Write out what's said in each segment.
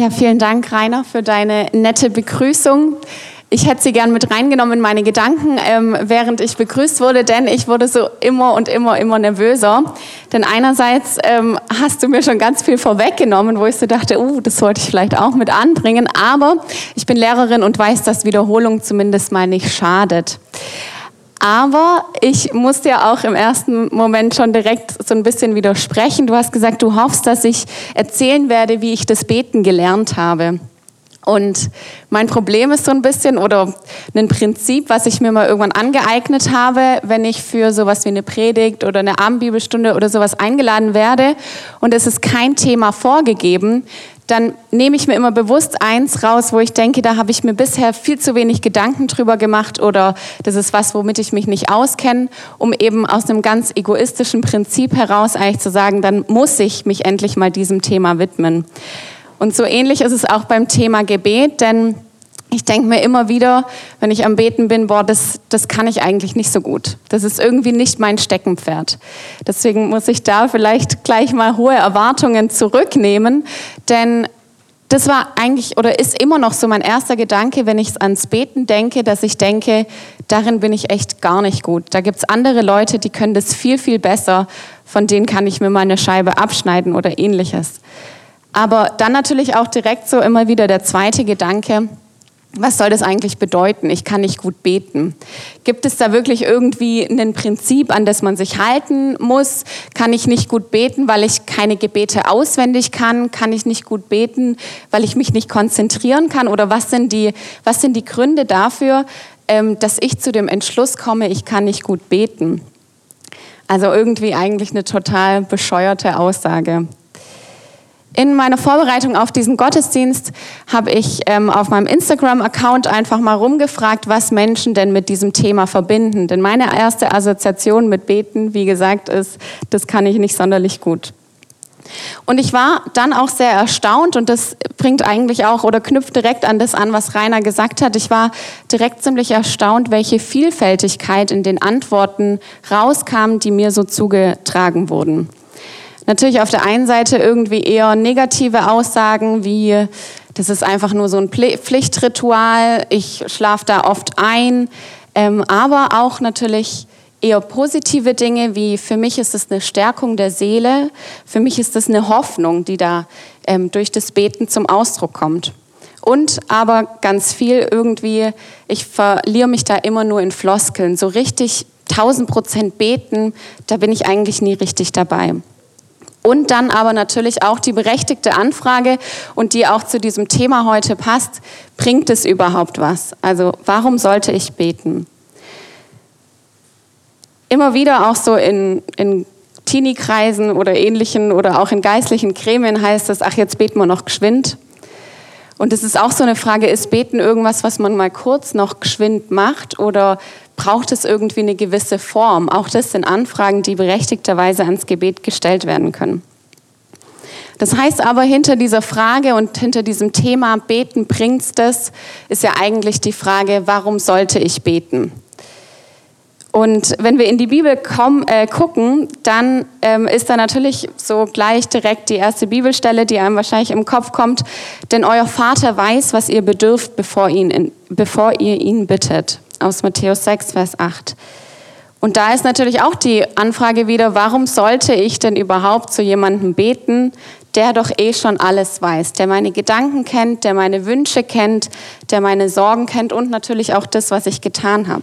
Ja, vielen Dank, Rainer, für deine nette Begrüßung. Ich hätte sie gern mit reingenommen in meine Gedanken, ähm, während ich begrüßt wurde, denn ich wurde so immer und immer, immer nervöser. Denn einerseits ähm, hast du mir schon ganz viel vorweggenommen, wo ich so dachte, uh, das sollte ich vielleicht auch mit anbringen. Aber ich bin Lehrerin und weiß, dass Wiederholung zumindest mal nicht schadet. Aber ich muss dir auch im ersten Moment schon direkt so ein bisschen widersprechen. Du hast gesagt, du hoffst, dass ich erzählen werde, wie ich das Beten gelernt habe. Und mein Problem ist so ein bisschen oder ein Prinzip, was ich mir mal irgendwann angeeignet habe, wenn ich für sowas wie eine Predigt oder eine Abendbibelstunde oder sowas eingeladen werde und es ist kein Thema vorgegeben, dann nehme ich mir immer bewusst eins raus, wo ich denke, da habe ich mir bisher viel zu wenig Gedanken drüber gemacht oder das ist was, womit ich mich nicht auskenne, um eben aus einem ganz egoistischen Prinzip heraus eigentlich zu sagen, dann muss ich mich endlich mal diesem Thema widmen. Und so ähnlich ist es auch beim Thema Gebet, denn ich denke mir immer wieder, wenn ich am Beten bin, boah, das, das kann ich eigentlich nicht so gut. Das ist irgendwie nicht mein Steckenpferd. Deswegen muss ich da vielleicht gleich mal hohe Erwartungen zurücknehmen, denn das war eigentlich oder ist immer noch so mein erster Gedanke, wenn ich ans Beten denke, dass ich denke, darin bin ich echt gar nicht gut. Da gibt es andere Leute, die können das viel, viel besser. Von denen kann ich mir mal eine Scheibe abschneiden oder ähnliches. Aber dann natürlich auch direkt so immer wieder der zweite Gedanke, was soll das eigentlich bedeuten? Ich kann nicht gut beten. Gibt es da wirklich irgendwie ein Prinzip, an das man sich halten muss? Kann ich nicht gut beten, weil ich keine Gebete auswendig kann? Kann ich nicht gut beten, weil ich mich nicht konzentrieren kann? Oder was sind die, was sind die Gründe dafür, ähm, dass ich zu dem Entschluss komme, ich kann nicht gut beten? Also irgendwie eigentlich eine total bescheuerte Aussage. In meiner Vorbereitung auf diesen Gottesdienst habe ich ähm, auf meinem Instagram-Account einfach mal rumgefragt, was Menschen denn mit diesem Thema verbinden. Denn meine erste Assoziation mit Beten, wie gesagt, ist, das kann ich nicht sonderlich gut. Und ich war dann auch sehr erstaunt und das bringt eigentlich auch oder knüpft direkt an das an, was Rainer gesagt hat. Ich war direkt ziemlich erstaunt, welche Vielfältigkeit in den Antworten rauskam, die mir so zugetragen wurden. Natürlich auf der einen Seite irgendwie eher negative Aussagen wie, das ist einfach nur so ein Pflichtritual, ich schlafe da oft ein, ähm, aber auch natürlich eher positive Dinge wie für mich ist es eine Stärkung der Seele, für mich ist es eine Hoffnung, die da ähm, durch das Beten zum Ausdruck kommt. Und aber ganz viel irgendwie, ich verliere mich da immer nur in Floskeln. So richtig 1000 Prozent beten, da bin ich eigentlich nie richtig dabei. Und dann aber natürlich auch die berechtigte Anfrage und die auch zu diesem Thema heute passt, bringt es überhaupt was? Also warum sollte ich beten? Immer wieder auch so in, in Teenie-Kreisen oder ähnlichen oder auch in geistlichen Gremien heißt es, ach jetzt beten wir noch geschwind. Und es ist auch so eine Frage, ist Beten irgendwas, was man mal kurz noch geschwind macht oder braucht es irgendwie eine gewisse Form. Auch das sind Anfragen, die berechtigterweise ans Gebet gestellt werden können. Das heißt aber, hinter dieser Frage und hinter diesem Thema Beten bringt's das, ist ja eigentlich die Frage, warum sollte ich beten? Und wenn wir in die Bibel kommen, äh, gucken, dann ähm, ist da natürlich so gleich direkt die erste Bibelstelle, die einem wahrscheinlich im Kopf kommt. Denn euer Vater weiß, was ihr bedürft, bevor, ihn, bevor ihr ihn bittet aus Matthäus 6, Vers 8. Und da ist natürlich auch die Anfrage wieder, warum sollte ich denn überhaupt zu jemandem beten, der doch eh schon alles weiß, der meine Gedanken kennt, der meine Wünsche kennt, der meine Sorgen kennt und natürlich auch das, was ich getan habe.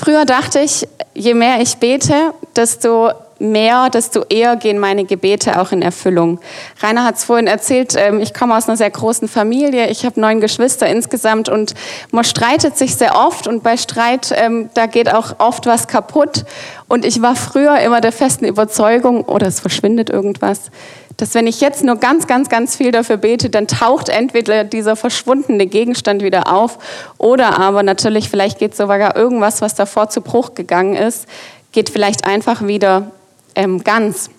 Früher dachte ich, je mehr ich bete, desto mehr, desto eher gehen meine Gebete auch in Erfüllung. Rainer hat es vorhin erzählt, ähm, ich komme aus einer sehr großen Familie, ich habe neun Geschwister insgesamt und man streitet sich sehr oft und bei Streit, ähm, da geht auch oft was kaputt. Und ich war früher immer der festen Überzeugung, oder es verschwindet irgendwas, dass wenn ich jetzt nur ganz, ganz, ganz viel dafür bete, dann taucht entweder dieser verschwundene Gegenstand wieder auf oder aber natürlich, vielleicht geht sogar irgendwas, was davor zu Bruch gegangen ist, geht vielleicht einfach wieder ähm, ganz.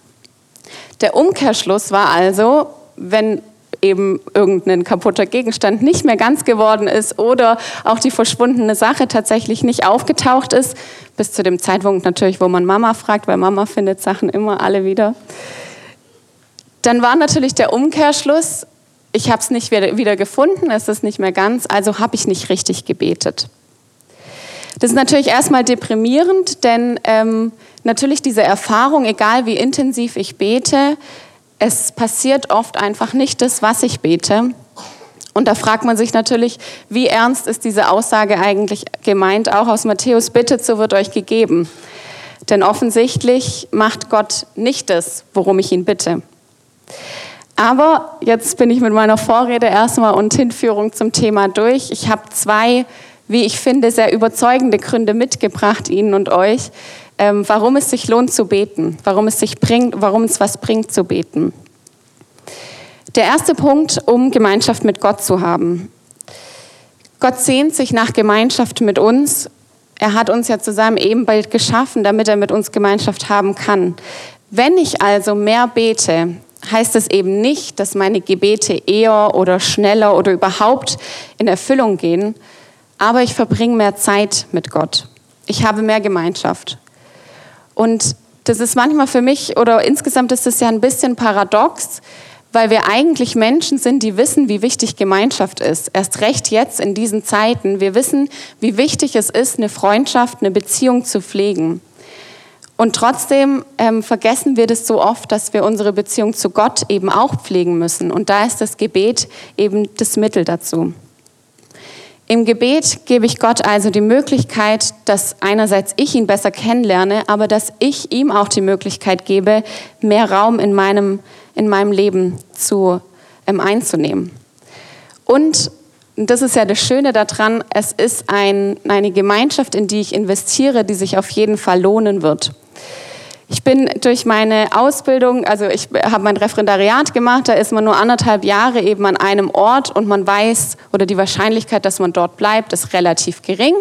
Der Umkehrschluss war also, wenn eben irgendein kaputter Gegenstand nicht mehr ganz geworden ist oder auch die verschwundene Sache tatsächlich nicht aufgetaucht ist, bis zu dem Zeitpunkt natürlich, wo man Mama fragt, weil Mama findet Sachen immer alle wieder, Dann war natürlich der Umkehrschluss, ich habe es nicht wieder gefunden, es ist nicht mehr ganz, also habe ich nicht richtig gebetet. Das ist natürlich erstmal deprimierend, denn ähm, natürlich diese Erfahrung, egal wie intensiv ich bete, es passiert oft einfach nicht das, was ich bete. Und da fragt man sich natürlich, wie ernst ist diese Aussage eigentlich gemeint? Auch aus Matthäus, bittet, so wird euch gegeben. Denn offensichtlich macht Gott nicht das, worum ich ihn bitte. Aber jetzt bin ich mit meiner Vorrede erstmal und Hinführung zum Thema durch. Ich habe zwei, wie ich finde, sehr überzeugende Gründe mitgebracht Ihnen und euch, ähm, warum es sich lohnt zu beten, warum es sich bringt, warum es was bringt zu beten. Der erste Punkt, um Gemeinschaft mit Gott zu haben. Gott sehnt sich nach Gemeinschaft mit uns. Er hat uns ja zu seinem Ebenbild geschaffen, damit er mit uns Gemeinschaft haben kann. Wenn ich also mehr bete, heißt es eben nicht, dass meine Gebete eher oder schneller oder überhaupt in Erfüllung gehen, aber ich verbringe mehr Zeit mit Gott. Ich habe mehr Gemeinschaft. Und das ist manchmal für mich oder insgesamt ist es ja ein bisschen paradox, weil wir eigentlich Menschen sind, die wissen, wie wichtig Gemeinschaft ist. Erst recht jetzt in diesen Zeiten. Wir wissen, wie wichtig es ist, eine Freundschaft, eine Beziehung zu pflegen. Und trotzdem ähm, vergessen wir das so oft, dass wir unsere Beziehung zu Gott eben auch pflegen müssen. Und da ist das Gebet eben das Mittel dazu. Im Gebet gebe ich Gott also die Möglichkeit, dass einerseits ich ihn besser kennenlerne, aber dass ich ihm auch die Möglichkeit gebe, mehr Raum in meinem, in meinem Leben zu, ähm, einzunehmen. Und das ist ja das Schöne daran, es ist ein, eine Gemeinschaft, in die ich investiere, die sich auf jeden Fall lohnen wird. Ich bin durch meine Ausbildung, also ich habe mein Referendariat gemacht, da ist man nur anderthalb Jahre eben an einem Ort und man weiß, oder die Wahrscheinlichkeit, dass man dort bleibt, ist relativ gering.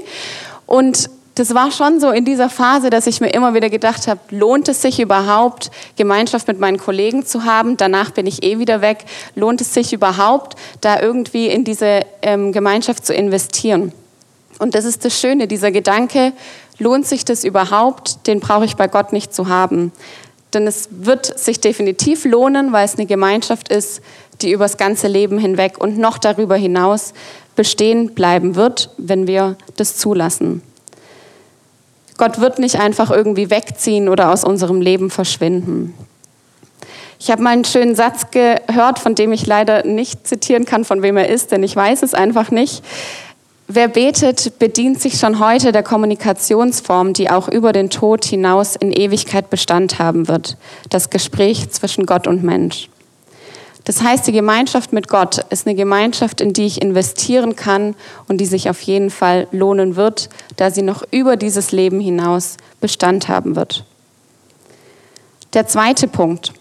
Und das war schon so in dieser Phase, dass ich mir immer wieder gedacht habe, lohnt es sich überhaupt, Gemeinschaft mit meinen Kollegen zu haben? Danach bin ich eh wieder weg. Lohnt es sich überhaupt, da irgendwie in diese ähm, Gemeinschaft zu investieren? Und das ist das Schöne, dieser Gedanke, lohnt sich das überhaupt? Den brauche ich bei Gott nicht zu haben. Denn es wird sich definitiv lohnen, weil es eine Gemeinschaft ist, die übers ganze Leben hinweg und noch darüber hinaus bestehen bleiben wird, wenn wir das zulassen. Gott wird nicht einfach irgendwie wegziehen oder aus unserem Leben verschwinden. Ich habe mal einen schönen Satz gehört, von dem ich leider nicht zitieren kann, von wem er ist, denn ich weiß es einfach nicht. Wer betet, bedient sich schon heute der Kommunikationsform, die auch über den Tod hinaus in Ewigkeit Bestand haben wird. Das Gespräch zwischen Gott und Mensch. Das heißt, die Gemeinschaft mit Gott ist eine Gemeinschaft, in die ich investieren kann und die sich auf jeden Fall lohnen wird, da sie noch über dieses Leben hinaus Bestand haben wird. Der zweite Punkt.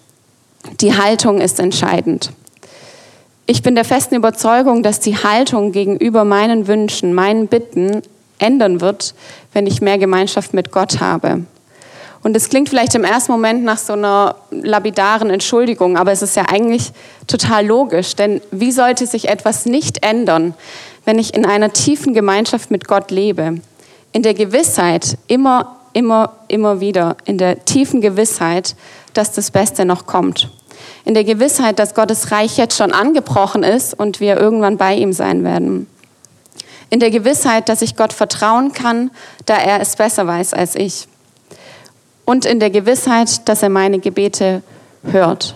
Die Haltung ist entscheidend. Ich bin der festen Überzeugung, dass die Haltung gegenüber meinen Wünschen, meinen Bitten ändern wird, wenn ich mehr Gemeinschaft mit Gott habe. Und es klingt vielleicht im ersten Moment nach so einer lapidaren Entschuldigung, aber es ist ja eigentlich total logisch, denn wie sollte sich etwas nicht ändern, wenn ich in einer tiefen Gemeinschaft mit Gott lebe? In der Gewissheit, immer, immer, immer wieder, in der tiefen Gewissheit, dass das Beste noch kommt. In der Gewissheit, dass Gottes Reich jetzt schon angebrochen ist und wir irgendwann bei ihm sein werden. In der Gewissheit, dass ich Gott vertrauen kann, da er es besser weiß als ich und in der Gewissheit, dass er meine Gebete hört.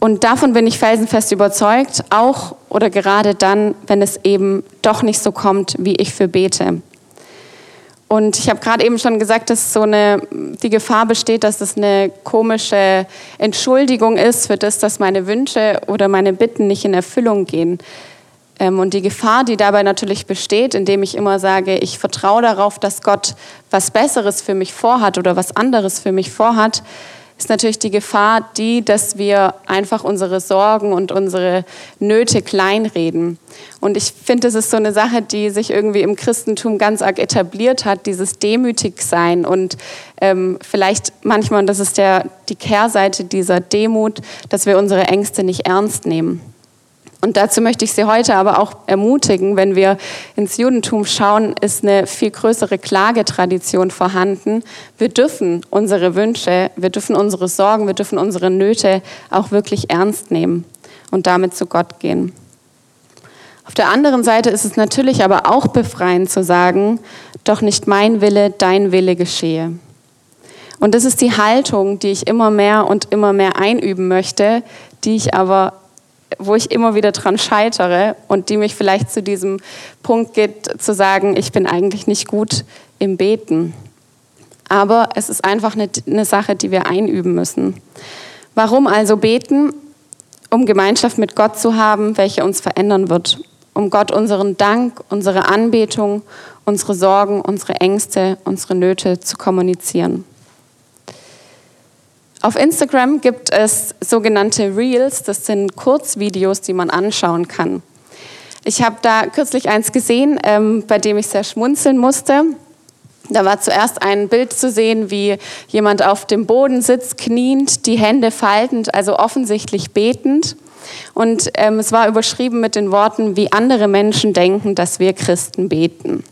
Und davon bin ich felsenfest überzeugt, auch oder gerade dann, wenn es eben doch nicht so kommt, wie ich für bete. Und ich habe gerade eben schon gesagt, dass so eine, die Gefahr besteht, dass es eine komische Entschuldigung ist für das, dass meine Wünsche oder meine Bitten nicht in Erfüllung gehen. Ähm, und die Gefahr, die dabei natürlich besteht, indem ich immer sage, ich vertraue darauf, dass Gott was Besseres für mich vorhat oder was anderes für mich vorhat, ist natürlich die Gefahr die, dass wir einfach unsere Sorgen und unsere Nöte kleinreden. Und ich finde, das ist so eine Sache, die sich irgendwie im Christentum ganz arg etabliert hat, dieses Demütigsein und ähm, vielleicht manchmal, und das ist der, die Kehrseite dieser Demut, dass wir unsere Ängste nicht ernst nehmen. Und dazu möchte ich Sie heute aber auch ermutigen, wenn wir ins Judentum schauen, ist eine viel größere Klagetradition vorhanden. Wir dürfen unsere Wünsche, wir dürfen unsere Sorgen, wir dürfen unsere Nöte auch wirklich ernst nehmen und damit zu Gott gehen. Auf der anderen Seite ist es natürlich aber auch befreiend zu sagen, doch nicht mein Wille, dein Wille geschehe. Und das ist die Haltung, die ich immer mehr und immer mehr einüben möchte, die ich aber wo ich immer wieder dran scheitere und die mich vielleicht zu diesem Punkt geht, zu sagen, ich bin eigentlich nicht gut im Beten. Aber es ist einfach eine, eine Sache, die wir einüben müssen. Warum also beten? Um Gemeinschaft mit Gott zu haben, welche uns verändern wird. Um Gott unseren Dank, unsere Anbetung, unsere Sorgen, unsere Ängste, unsere Nöte zu kommunizieren. Auf Instagram gibt es sogenannte Reels, das sind Kurzvideos, die man anschauen kann. Ich habe da kürzlich eins gesehen, ähm, bei dem ich sehr schmunzeln musste. Da war zuerst ein Bild zu sehen, wie jemand auf dem Boden sitzt, kniend, die Hände faltend, also offensichtlich betend. Und ähm, es war überschrieben mit den Worten, wie andere Menschen denken, dass wir Christen beten.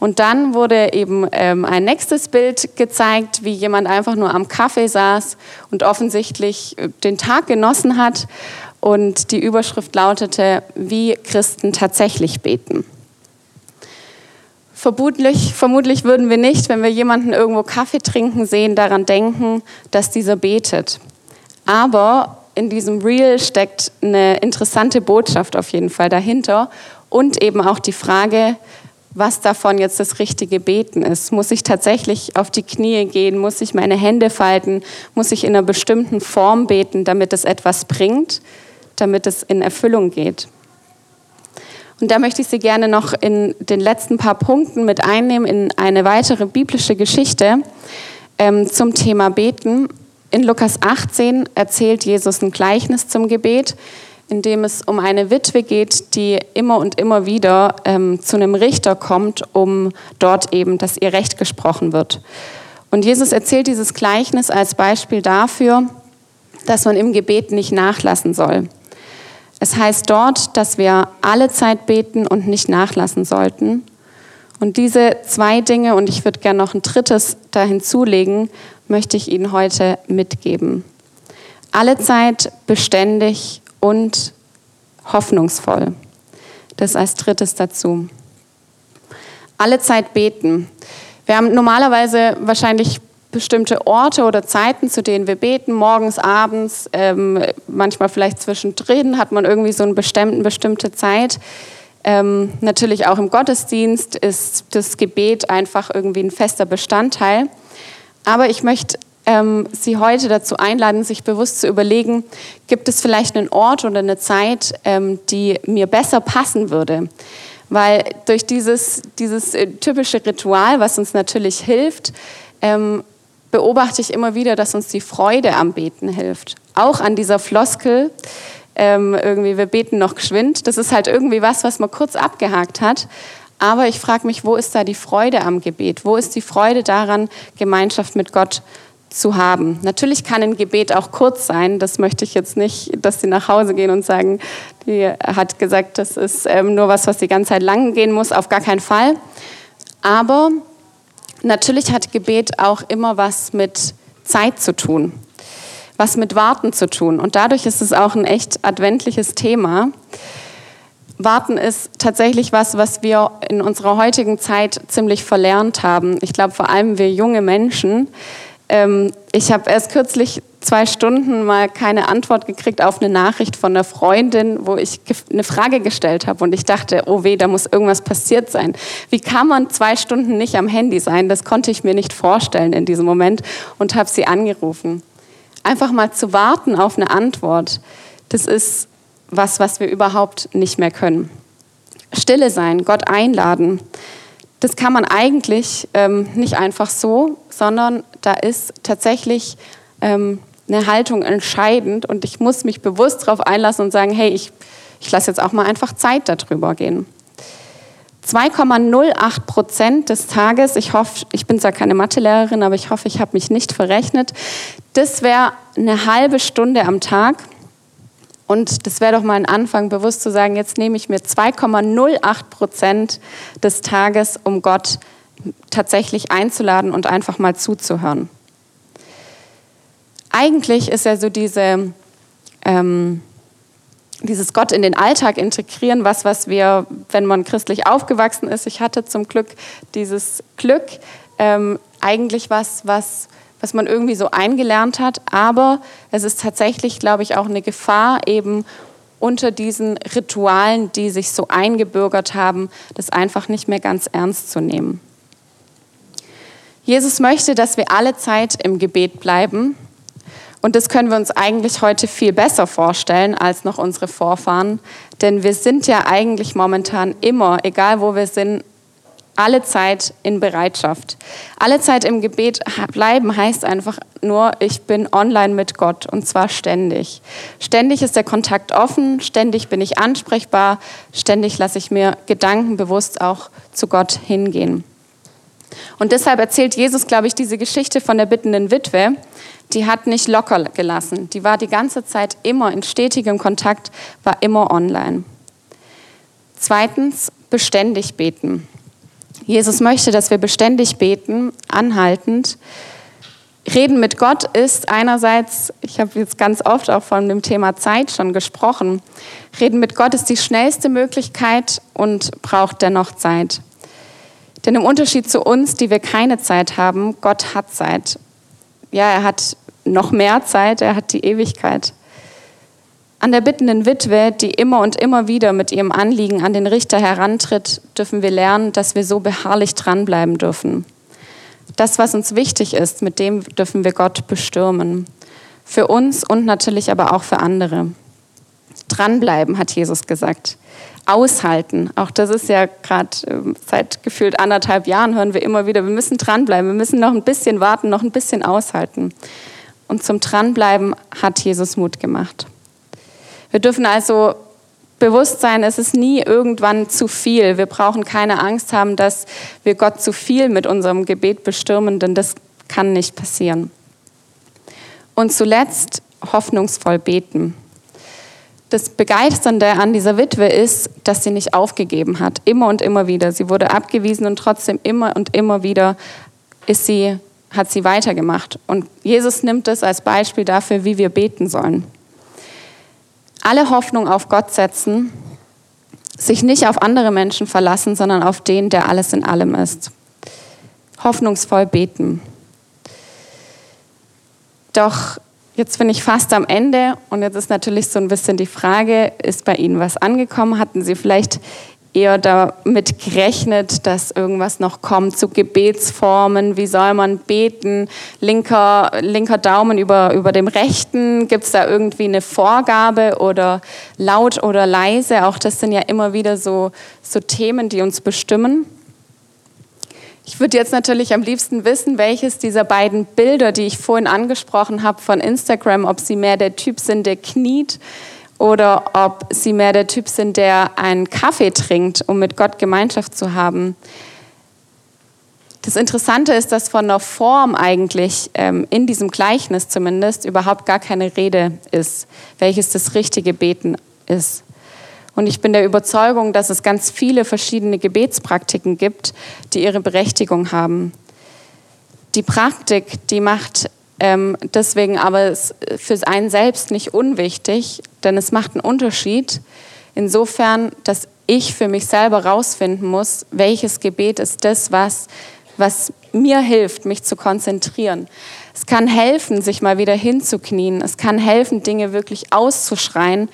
Und dann wurde eben ähm, ein nächstes Bild gezeigt, wie jemand einfach nur am Kaffee saß und offensichtlich äh, den Tag genossen hat. Und die Überschrift lautete, wie Christen tatsächlich beten. Vermutlich, vermutlich würden wir nicht, wenn wir jemanden irgendwo Kaffee trinken sehen, daran denken, dass dieser betet. Aber in diesem Reel steckt eine interessante Botschaft auf jeden Fall dahinter und eben auch die Frage, was davon jetzt das richtige Beten ist. Muss ich tatsächlich auf die Knie gehen? Muss ich meine Hände falten? Muss ich in einer bestimmten Form beten, damit es etwas bringt, damit es in Erfüllung geht? Und da möchte ich Sie gerne noch in den letzten paar Punkten mit einnehmen in eine weitere biblische Geschichte ähm, zum Thema Beten. In Lukas 18 erzählt Jesus ein Gleichnis zum Gebet in dem es um eine Witwe geht, die immer und immer wieder ähm, zu einem Richter kommt, um dort eben, dass ihr Recht gesprochen wird. Und Jesus erzählt dieses Gleichnis als Beispiel dafür, dass man im Gebet nicht nachlassen soll. Es heißt dort, dass wir alle Zeit beten und nicht nachlassen sollten. Und diese zwei Dinge, und ich würde gerne noch ein drittes da hinzulegen, möchte ich Ihnen heute mitgeben. Alle Zeit beständig und hoffnungsvoll. Das als drittes dazu. Alle Zeit beten. Wir haben normalerweise wahrscheinlich bestimmte Orte oder Zeiten, zu denen wir beten, morgens, abends, ähm, manchmal vielleicht zwischendrin hat man irgendwie so eine bestimmte, Zeit. Ähm, natürlich auch im Gottesdienst ist das Gebet einfach irgendwie ein fester Bestandteil. Aber ich möchte ähm, Sie heute dazu einladen, sich bewusst zu überlegen, gibt es vielleicht einen Ort oder eine Zeit, ähm, die mir besser passen würde? Weil durch dieses, dieses äh, typische Ritual, was uns natürlich hilft, ähm, beobachte ich immer wieder, dass uns die Freude am Beten hilft. Auch an dieser Floskel, ähm, irgendwie, wir beten noch geschwind. Das ist halt irgendwie was, was man kurz abgehakt hat. Aber ich frage mich, wo ist da die Freude am Gebet? Wo ist die Freude daran, Gemeinschaft mit Gott zu haben. Natürlich kann ein Gebet auch kurz sein. Das möchte ich jetzt nicht, dass Sie nach Hause gehen und sagen, die hat gesagt, das ist ähm, nur was, was die ganze Zeit lang gehen muss. Auf gar keinen Fall. Aber natürlich hat Gebet auch immer was mit Zeit zu tun, was mit Warten zu tun. Und dadurch ist es auch ein echt adventliches Thema. Warten ist tatsächlich was, was wir in unserer heutigen Zeit ziemlich verlernt haben. Ich glaube, vor allem wir junge Menschen ähm, ich habe erst kürzlich zwei Stunden mal keine Antwort gekriegt auf eine Nachricht von einer Freundin, wo ich eine Frage gestellt habe und ich dachte, oh weh, da muss irgendwas passiert sein. Wie kann man zwei Stunden nicht am Handy sein? Das konnte ich mir nicht vorstellen in diesem Moment und habe sie angerufen. Einfach mal zu warten auf eine Antwort, das ist was, was wir überhaupt nicht mehr können. Stille sein, Gott einladen das kann man eigentlich ähm, nicht einfach so, sondern da ist tatsächlich ähm, eine Haltung entscheidend und ich muss mich bewusst darauf einlassen und sagen, hey, ich, ich lasse jetzt auch mal einfach Zeit darüber gehen. 2,08 Prozent des Tages, ich hoffe, ich bin zwar keine Mathelehrerin, aber ich hoffe, ich habe mich nicht verrechnet, das wäre eine halbe Stunde am Tag Und das wäre doch mal ein Anfang, bewusst zu sagen, jetzt nehme ich mir 2,08 Prozent des Tages, um Gott tatsächlich einzuladen und einfach mal zuzuhören. Eigentlich ist ja so diese, ähm, dieses Gott in den Alltag integrieren, was, was wir, wenn man christlich aufgewachsen ist, ich hatte zum Glück dieses Glück, ähm, eigentlich was, was was man irgendwie so eingelernt hat. Aber es ist tatsächlich, glaube ich, auch eine Gefahr eben unter diesen Ritualen, die sich so eingebürgert haben, das einfach nicht mehr ganz ernst zu nehmen. Jesus möchte, dass wir alle Zeit im Gebet bleiben. Und das können wir uns eigentlich heute viel besser vorstellen als noch unsere Vorfahren. Denn wir sind ja eigentlich momentan immer, egal wo wir sind, alle Zeit in Bereitschaft. Alle Zeit im Gebet bleiben heißt einfach nur, ich bin online mit Gott und zwar ständig. Ständig ist der Kontakt offen, ständig bin ich ansprechbar, ständig lasse ich mir gedankenbewusst auch zu Gott hingehen. Und deshalb erzählt Jesus, glaube ich, diese Geschichte von der bittenden Witwe. Die hat nicht locker gelassen. Die war die ganze Zeit immer in stetigem Kontakt, war immer online. Zweitens, beständig beten. Jesus möchte, dass wir beständig beten, anhaltend. Reden mit Gott ist einerseits, ich habe jetzt ganz oft auch von dem Thema Zeit schon gesprochen, Reden mit Gott ist die schnellste Möglichkeit und braucht dennoch Zeit. Denn im Unterschied zu uns, die wir keine Zeit haben, Gott hat Zeit. Ja, er hat noch mehr Zeit, er hat die Ewigkeit. An der bittenden Witwe, die immer und immer wieder mit ihrem Anliegen an den Richter herantritt, dürfen wir lernen, dass wir so beharrlich dranbleiben dürfen. Das, was uns wichtig ist, mit dem dürfen wir Gott bestürmen. Für uns und natürlich aber auch für andere. Dranbleiben, hat Jesus gesagt. Aushalten. Auch das ist ja gerade ähm, seit gefühlt anderthalb Jahren hören wir immer wieder, wir müssen dranbleiben, wir müssen noch ein bisschen warten, noch ein bisschen aushalten. Und zum Dranbleiben hat Jesus Mut gemacht. Wir dürfen also bewusst sein, es ist nie irgendwann zu viel. Wir brauchen keine Angst haben, dass wir Gott zu viel mit unserem Gebet bestürmen, denn das kann nicht passieren. Und zuletzt hoffnungsvoll beten. Das Begeisternde an dieser Witwe ist, dass sie nicht aufgegeben hat, immer und immer wieder. Sie wurde abgewiesen und trotzdem immer und immer wieder ist sie, hat sie weitergemacht. Und Jesus nimmt das als Beispiel dafür, wie wir beten sollen alle Hoffnung auf Gott setzen, sich nicht auf andere Menschen verlassen, sondern auf den, der alles in allem ist. Hoffnungsvoll beten. Doch jetzt bin ich fast am Ende und jetzt ist natürlich so ein bisschen die Frage, ist bei Ihnen was angekommen? Hatten Sie vielleicht eher damit gerechnet, dass irgendwas noch kommt zu Gebetsformen. Wie soll man beten? Linker, linker Daumen über, über dem rechten. Gibt es da irgendwie eine Vorgabe oder laut oder leise? Auch das sind ja immer wieder so, so Themen, die uns bestimmen. Ich würde jetzt natürlich am liebsten wissen, welches dieser beiden Bilder, die ich vorhin angesprochen habe von Instagram, ob sie mehr der Typ sind, der kniet oder ob sie mehr der Typ sind, der einen Kaffee trinkt, um mit Gott Gemeinschaft zu haben. Das Interessante ist, dass von der Form eigentlich ähm, in diesem Gleichnis zumindest überhaupt gar keine Rede ist, welches das richtige Beten ist. Und ich bin der Überzeugung, dass es ganz viele verschiedene Gebetspraktiken gibt, die ihre Berechtigung haben. Die Praktik, die macht ähm, deswegen aber für einen selbst nicht unwichtig, denn es macht einen Unterschied. Insofern, dass ich für mich selber rausfinden muss, welches Gebet ist das, was, was mir hilft, mich zu konzentrieren. Es kann helfen, sich mal wieder hinzuknien. Es kann helfen, Dinge wirklich auszuschreien,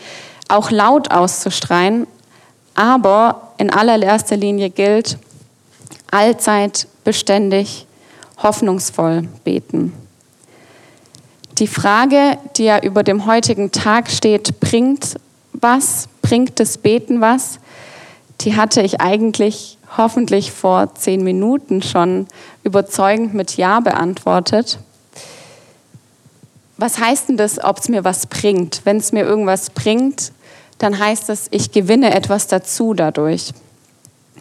auch laut auszuschreien. Aber in allererster Linie gilt, allzeit beständig, hoffnungsvoll beten. Die Frage, die ja über dem heutigen Tag steht, bringt was, bringt das Beten was, die hatte ich eigentlich hoffentlich vor zehn Minuten schon überzeugend mit Ja beantwortet. Was heißt denn das, ob es mir was bringt? Wenn es mir irgendwas bringt, dann heißt das, ich gewinne etwas dazu dadurch.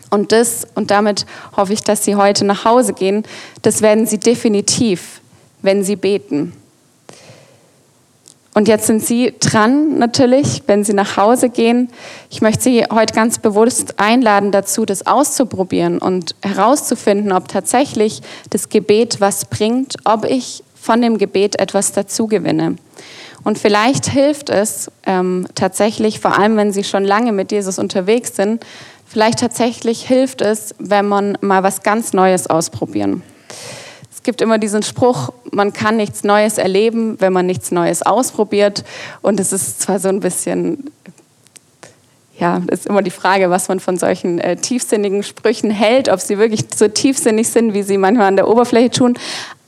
Und das, und damit hoffe ich, dass Sie heute nach Hause gehen, das werden Sie definitiv, wenn Sie beten. Und jetzt sind Sie dran natürlich, wenn Sie nach Hause gehen. Ich möchte Sie heute ganz bewusst einladen dazu, das auszuprobieren und herauszufinden, ob tatsächlich das Gebet was bringt, ob ich von dem Gebet etwas dazu gewinne. Und vielleicht hilft es ähm, tatsächlich, vor allem wenn Sie schon lange mit Jesus unterwegs sind, vielleicht tatsächlich hilft es, wenn man mal was ganz Neues ausprobieren. Es gibt immer diesen Spruch, man kann nichts Neues erleben, wenn man nichts Neues ausprobiert. Und es ist zwar so ein bisschen, ja, ist immer die Frage, was man von solchen äh, tiefsinnigen Sprüchen hält, ob sie wirklich so tiefsinnig sind, wie sie manchmal an der Oberfläche tun.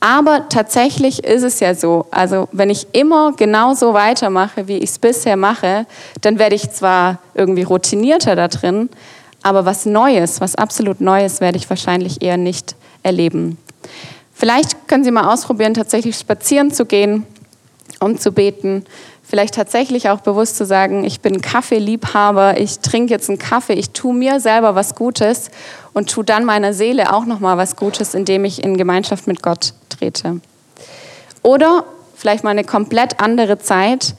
Aber tatsächlich ist es ja so. Also wenn ich immer genauso weitermache, wie ich es bisher mache, dann werde ich zwar irgendwie routinierter da drin, aber was Neues, was absolut Neues, werde ich wahrscheinlich eher nicht erleben. Vielleicht können Sie mal ausprobieren, tatsächlich spazieren zu gehen, um zu beten. Vielleicht tatsächlich auch bewusst zu sagen, ich bin Kaffeeliebhaber, ich trinke jetzt einen Kaffee, ich tue mir selber was Gutes und tue dann meiner Seele auch noch mal was Gutes, indem ich in Gemeinschaft mit Gott trete. Oder vielleicht mal eine komplett andere Zeit,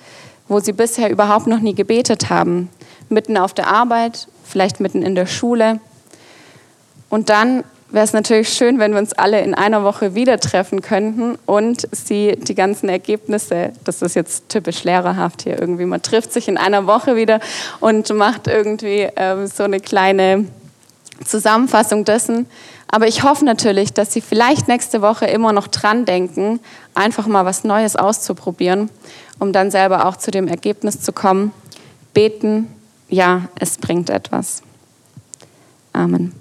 wo Sie bisher überhaupt noch nie gebetet haben, mitten auf der Arbeit, vielleicht mitten in der Schule. Und dann wäre es natürlich schön, wenn wir uns alle in einer Woche wieder treffen könnten und Sie die ganzen Ergebnisse, das ist jetzt typisch lehrerhaft hier irgendwie, man trifft sich in einer Woche wieder und macht irgendwie ähm, so eine kleine Zusammenfassung dessen. Aber ich hoffe natürlich, dass Sie vielleicht nächste Woche immer noch dran denken, einfach mal was Neues auszuprobieren, um dann selber auch zu dem Ergebnis zu kommen. Beten, ja, es bringt etwas. Amen.